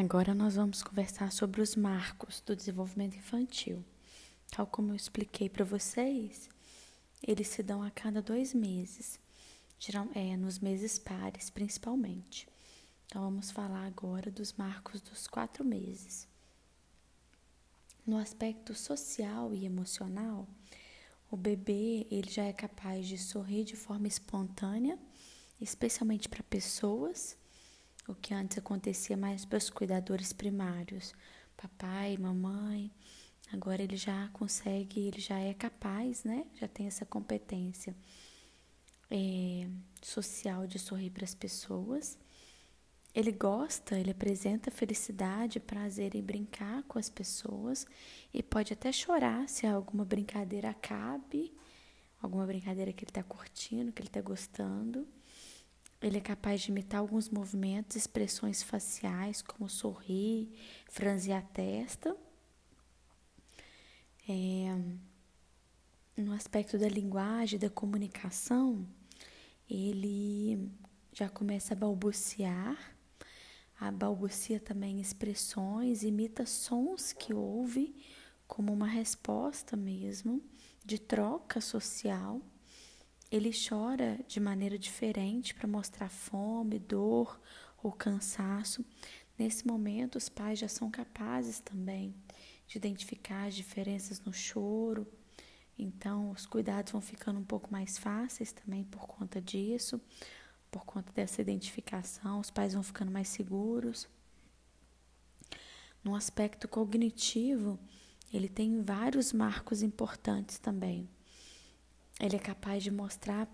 Agora nós vamos conversar sobre os marcos do desenvolvimento infantil. Tal como eu expliquei para vocês, eles se dão a cada dois meses, é, nos meses pares principalmente. Então vamos falar agora dos marcos dos quatro meses. No aspecto social e emocional, o bebê ele já é capaz de sorrir de forma espontânea, especialmente para pessoas o que antes acontecia mais para os cuidadores primários, papai, mamãe. Agora ele já consegue, ele já é capaz, né? Já tem essa competência é, social de sorrir para as pessoas. Ele gosta, ele apresenta felicidade, prazer em brincar com as pessoas e pode até chorar se alguma brincadeira acabe, alguma brincadeira que ele está curtindo, que ele está gostando. Ele é capaz de imitar alguns movimentos, expressões faciais, como sorrir, franzir a testa. É, no aspecto da linguagem, da comunicação, ele já começa a balbuciar, a balbucia também expressões, imita sons que ouve como uma resposta mesmo de troca social. Ele chora de maneira diferente para mostrar fome, dor ou cansaço. Nesse momento, os pais já são capazes também de identificar as diferenças no choro. Então, os cuidados vão ficando um pouco mais fáceis também por conta disso, por conta dessa identificação. Os pais vão ficando mais seguros. No aspecto cognitivo, ele tem vários marcos importantes também. Ele é capaz de mostrar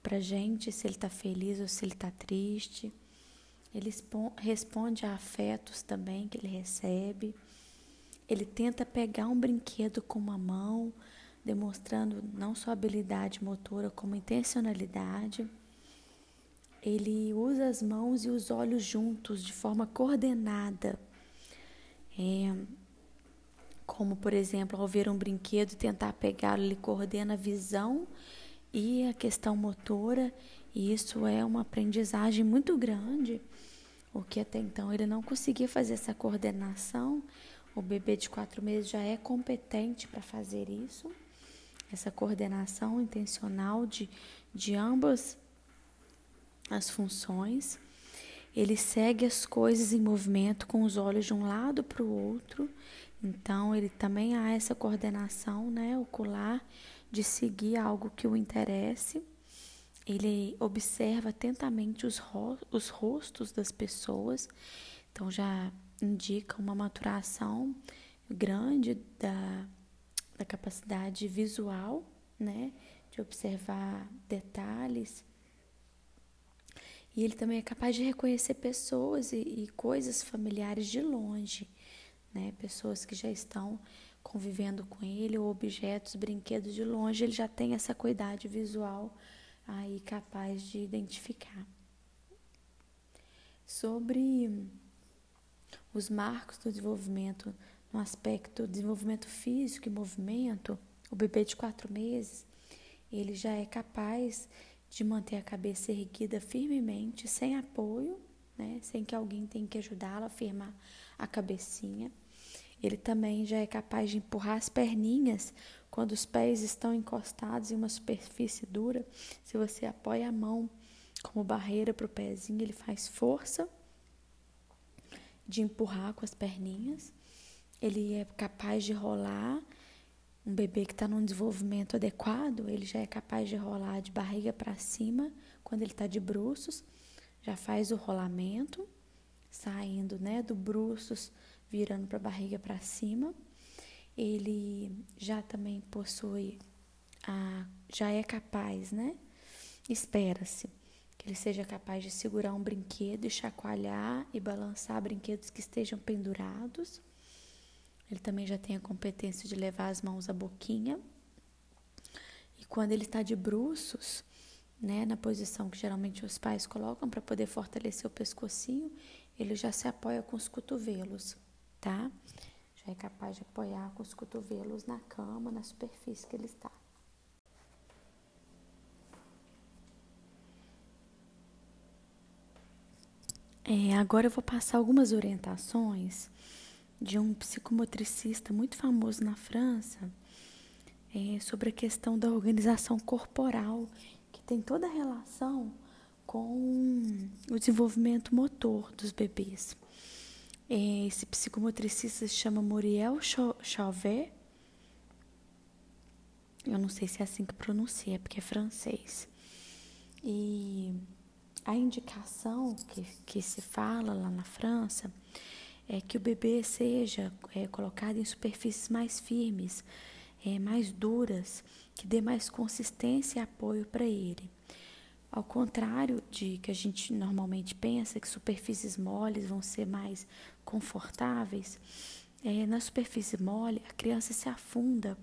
para gente se ele está feliz ou se ele está triste. Ele responde a afetos também que ele recebe. Ele tenta pegar um brinquedo com uma mão, demonstrando não só habilidade motora, como intencionalidade. Ele usa as mãos e os olhos juntos de forma coordenada. É, como por exemplo, ao ver um brinquedo tentar pegá-lo, ele coordena a visão e a questão motora, e isso é uma aprendizagem muito grande, o que até então ele não conseguia fazer essa coordenação. O bebê de quatro meses já é competente para fazer isso, essa coordenação intencional de, de ambas as funções. Ele segue as coisas em movimento com os olhos de um lado para o outro então, ele também há essa coordenação né, ocular de seguir algo que o interesse. Ele observa atentamente os, ro os rostos das pessoas, então já indica uma maturação grande da, da capacidade visual, né, de observar detalhes. E ele também é capaz de reconhecer pessoas e, e coisas familiares de longe né? Pessoas que já estão convivendo com ele, ou objetos, brinquedos de longe, ele já tem essa cuidade visual aí capaz de identificar. Sobre os marcos do desenvolvimento no aspecto desenvolvimento físico e movimento, o bebê de quatro meses, ele já é capaz de manter a cabeça erguida firmemente, sem apoio, né? sem que alguém tenha que ajudá-lo a firmar a cabecinha. Ele também já é capaz de empurrar as perninhas quando os pés estão encostados em uma superfície dura. Se você apoia a mão como barreira para o pezinho, ele faz força de empurrar com as perninhas. Ele é capaz de rolar. Um bebê que está num desenvolvimento adequado, ele já é capaz de rolar de barriga para cima quando ele está de bruços. Já faz o rolamento, saindo né, do bruços virando para a barriga para cima. Ele já também possui a já é capaz, né? Espera-se que ele seja capaz de segurar um brinquedo e chacoalhar e balançar brinquedos que estejam pendurados. Ele também já tem a competência de levar as mãos à boquinha. E quando ele está de bruços, né, na posição que geralmente os pais colocam para poder fortalecer o pescocinho, ele já se apoia com os cotovelos tá? Já é capaz de apoiar com os cotovelos na cama, na superfície que ele está. É, agora eu vou passar algumas orientações de um psicomotricista muito famoso na França é, sobre a questão da organização corporal, que tem toda a relação com o desenvolvimento motor dos bebês. É, esse psicomotricista se chama Muriel Chauvet. Eu não sei se é assim que pronuncia, porque é francês. E a indicação que, que se fala lá na França é que o bebê seja é, colocado em superfícies mais firmes, é, mais duras, que dê mais consistência e apoio para ele. Ao contrário de que a gente normalmente pensa que superfícies moles vão ser mais confortáveis, é, na superfície mole a criança se afunda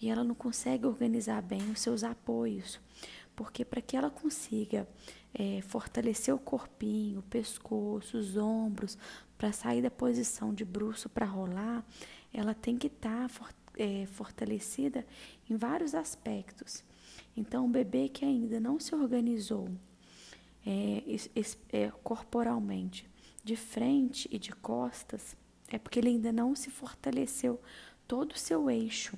e ela não consegue organizar bem os seus apoios, porque para que ela consiga é, fortalecer o corpinho, o pescoço, os ombros, para sair da posição de bruço para rolar, ela tem que estar tá é, fortalecida em vários aspectos. Então, o bebê que ainda não se organizou é, é, corporalmente, de frente e de costas, é porque ele ainda não se fortaleceu todo o seu eixo,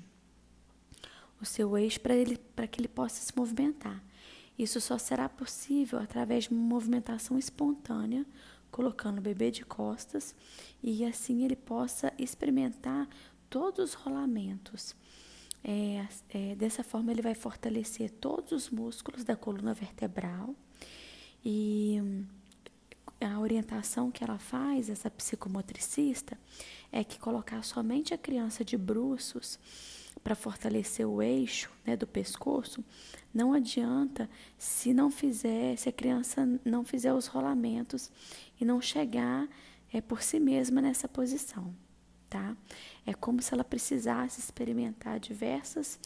o seu eixo para ele para que ele possa se movimentar. Isso só será possível através de uma movimentação espontânea colocando o bebê de costas e assim ele possa experimentar todos os rolamentos. É, é, dessa forma, ele vai fortalecer todos os músculos da coluna vertebral e a orientação que ela faz, essa psicomotricista, é que colocar somente a criança de bruços para fortalecer o eixo né, do pescoço, não adianta se não fizer, se a criança não fizer os rolamentos e não chegar é, por si mesma nessa posição, tá? É como se ela precisasse experimentar diversas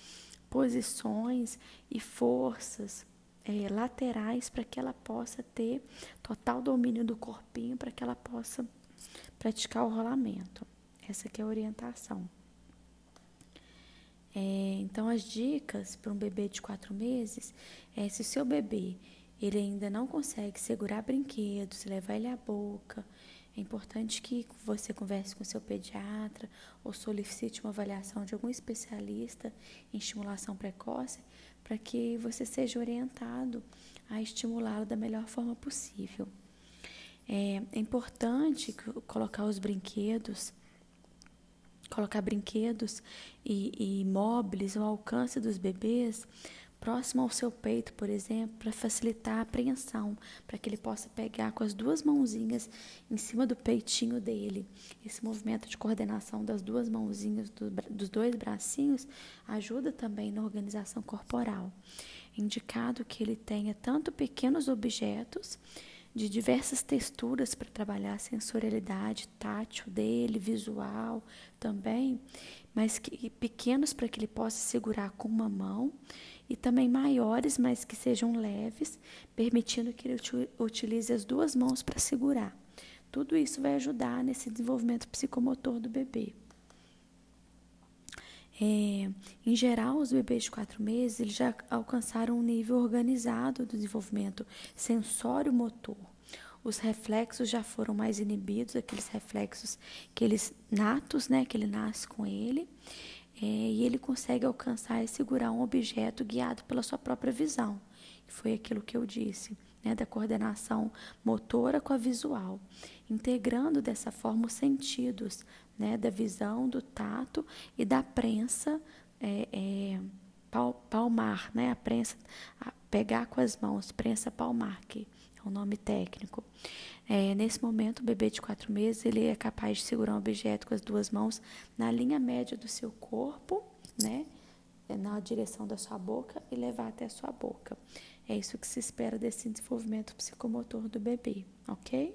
posições e forças é, laterais para que ela possa ter total domínio do corpinho, para que ela possa praticar o rolamento. Essa que é a orientação. É, então, as dicas para um bebê de quatro meses é se o seu bebê ele ainda não consegue segurar brinquedos, levar ele à boca, é importante que você converse com seu pediatra ou solicite uma avaliação de algum especialista em estimulação precoce para que você seja orientado a estimulá-lo da melhor forma possível. É, é importante colocar os brinquedos colocar brinquedos e, e móveis ao alcance dos bebês próximo ao seu peito, por exemplo, para facilitar a apreensão, para que ele possa pegar com as duas mãozinhas em cima do peitinho dele. Esse movimento de coordenação das duas mãozinhas, do, dos dois bracinhos, ajuda também na organização corporal. Indicado que ele tenha tanto pequenos objetos de diversas texturas para trabalhar a sensorialidade tátil dele, visual também, mas que, pequenos para que ele possa segurar com uma mão e também maiores, mas que sejam leves, permitindo que ele utilize as duas mãos para segurar. Tudo isso vai ajudar nesse desenvolvimento psicomotor do bebê. É, em geral, os bebês de quatro meses eles já alcançaram um nível organizado do desenvolvimento sensório-motor. Os reflexos já foram mais inibidos, aqueles reflexos que eles natos, né, que ele nasce com ele, é, e ele consegue alcançar e segurar um objeto guiado pela sua própria visão. Foi aquilo que eu disse, né, da coordenação motora com a visual, integrando dessa forma os sentidos, né, da visão, do tato e da prensa é, é, palmar, né, a prensa, a pegar com as mãos, prensa palmar, que é o nome técnico. É, nesse momento, o bebê de quatro meses ele é capaz de segurar um objeto com as duas mãos na linha média do seu corpo, né, é, na direção da sua boca e levar até a sua boca. É isso que se espera desse desenvolvimento psicomotor do bebê, ok?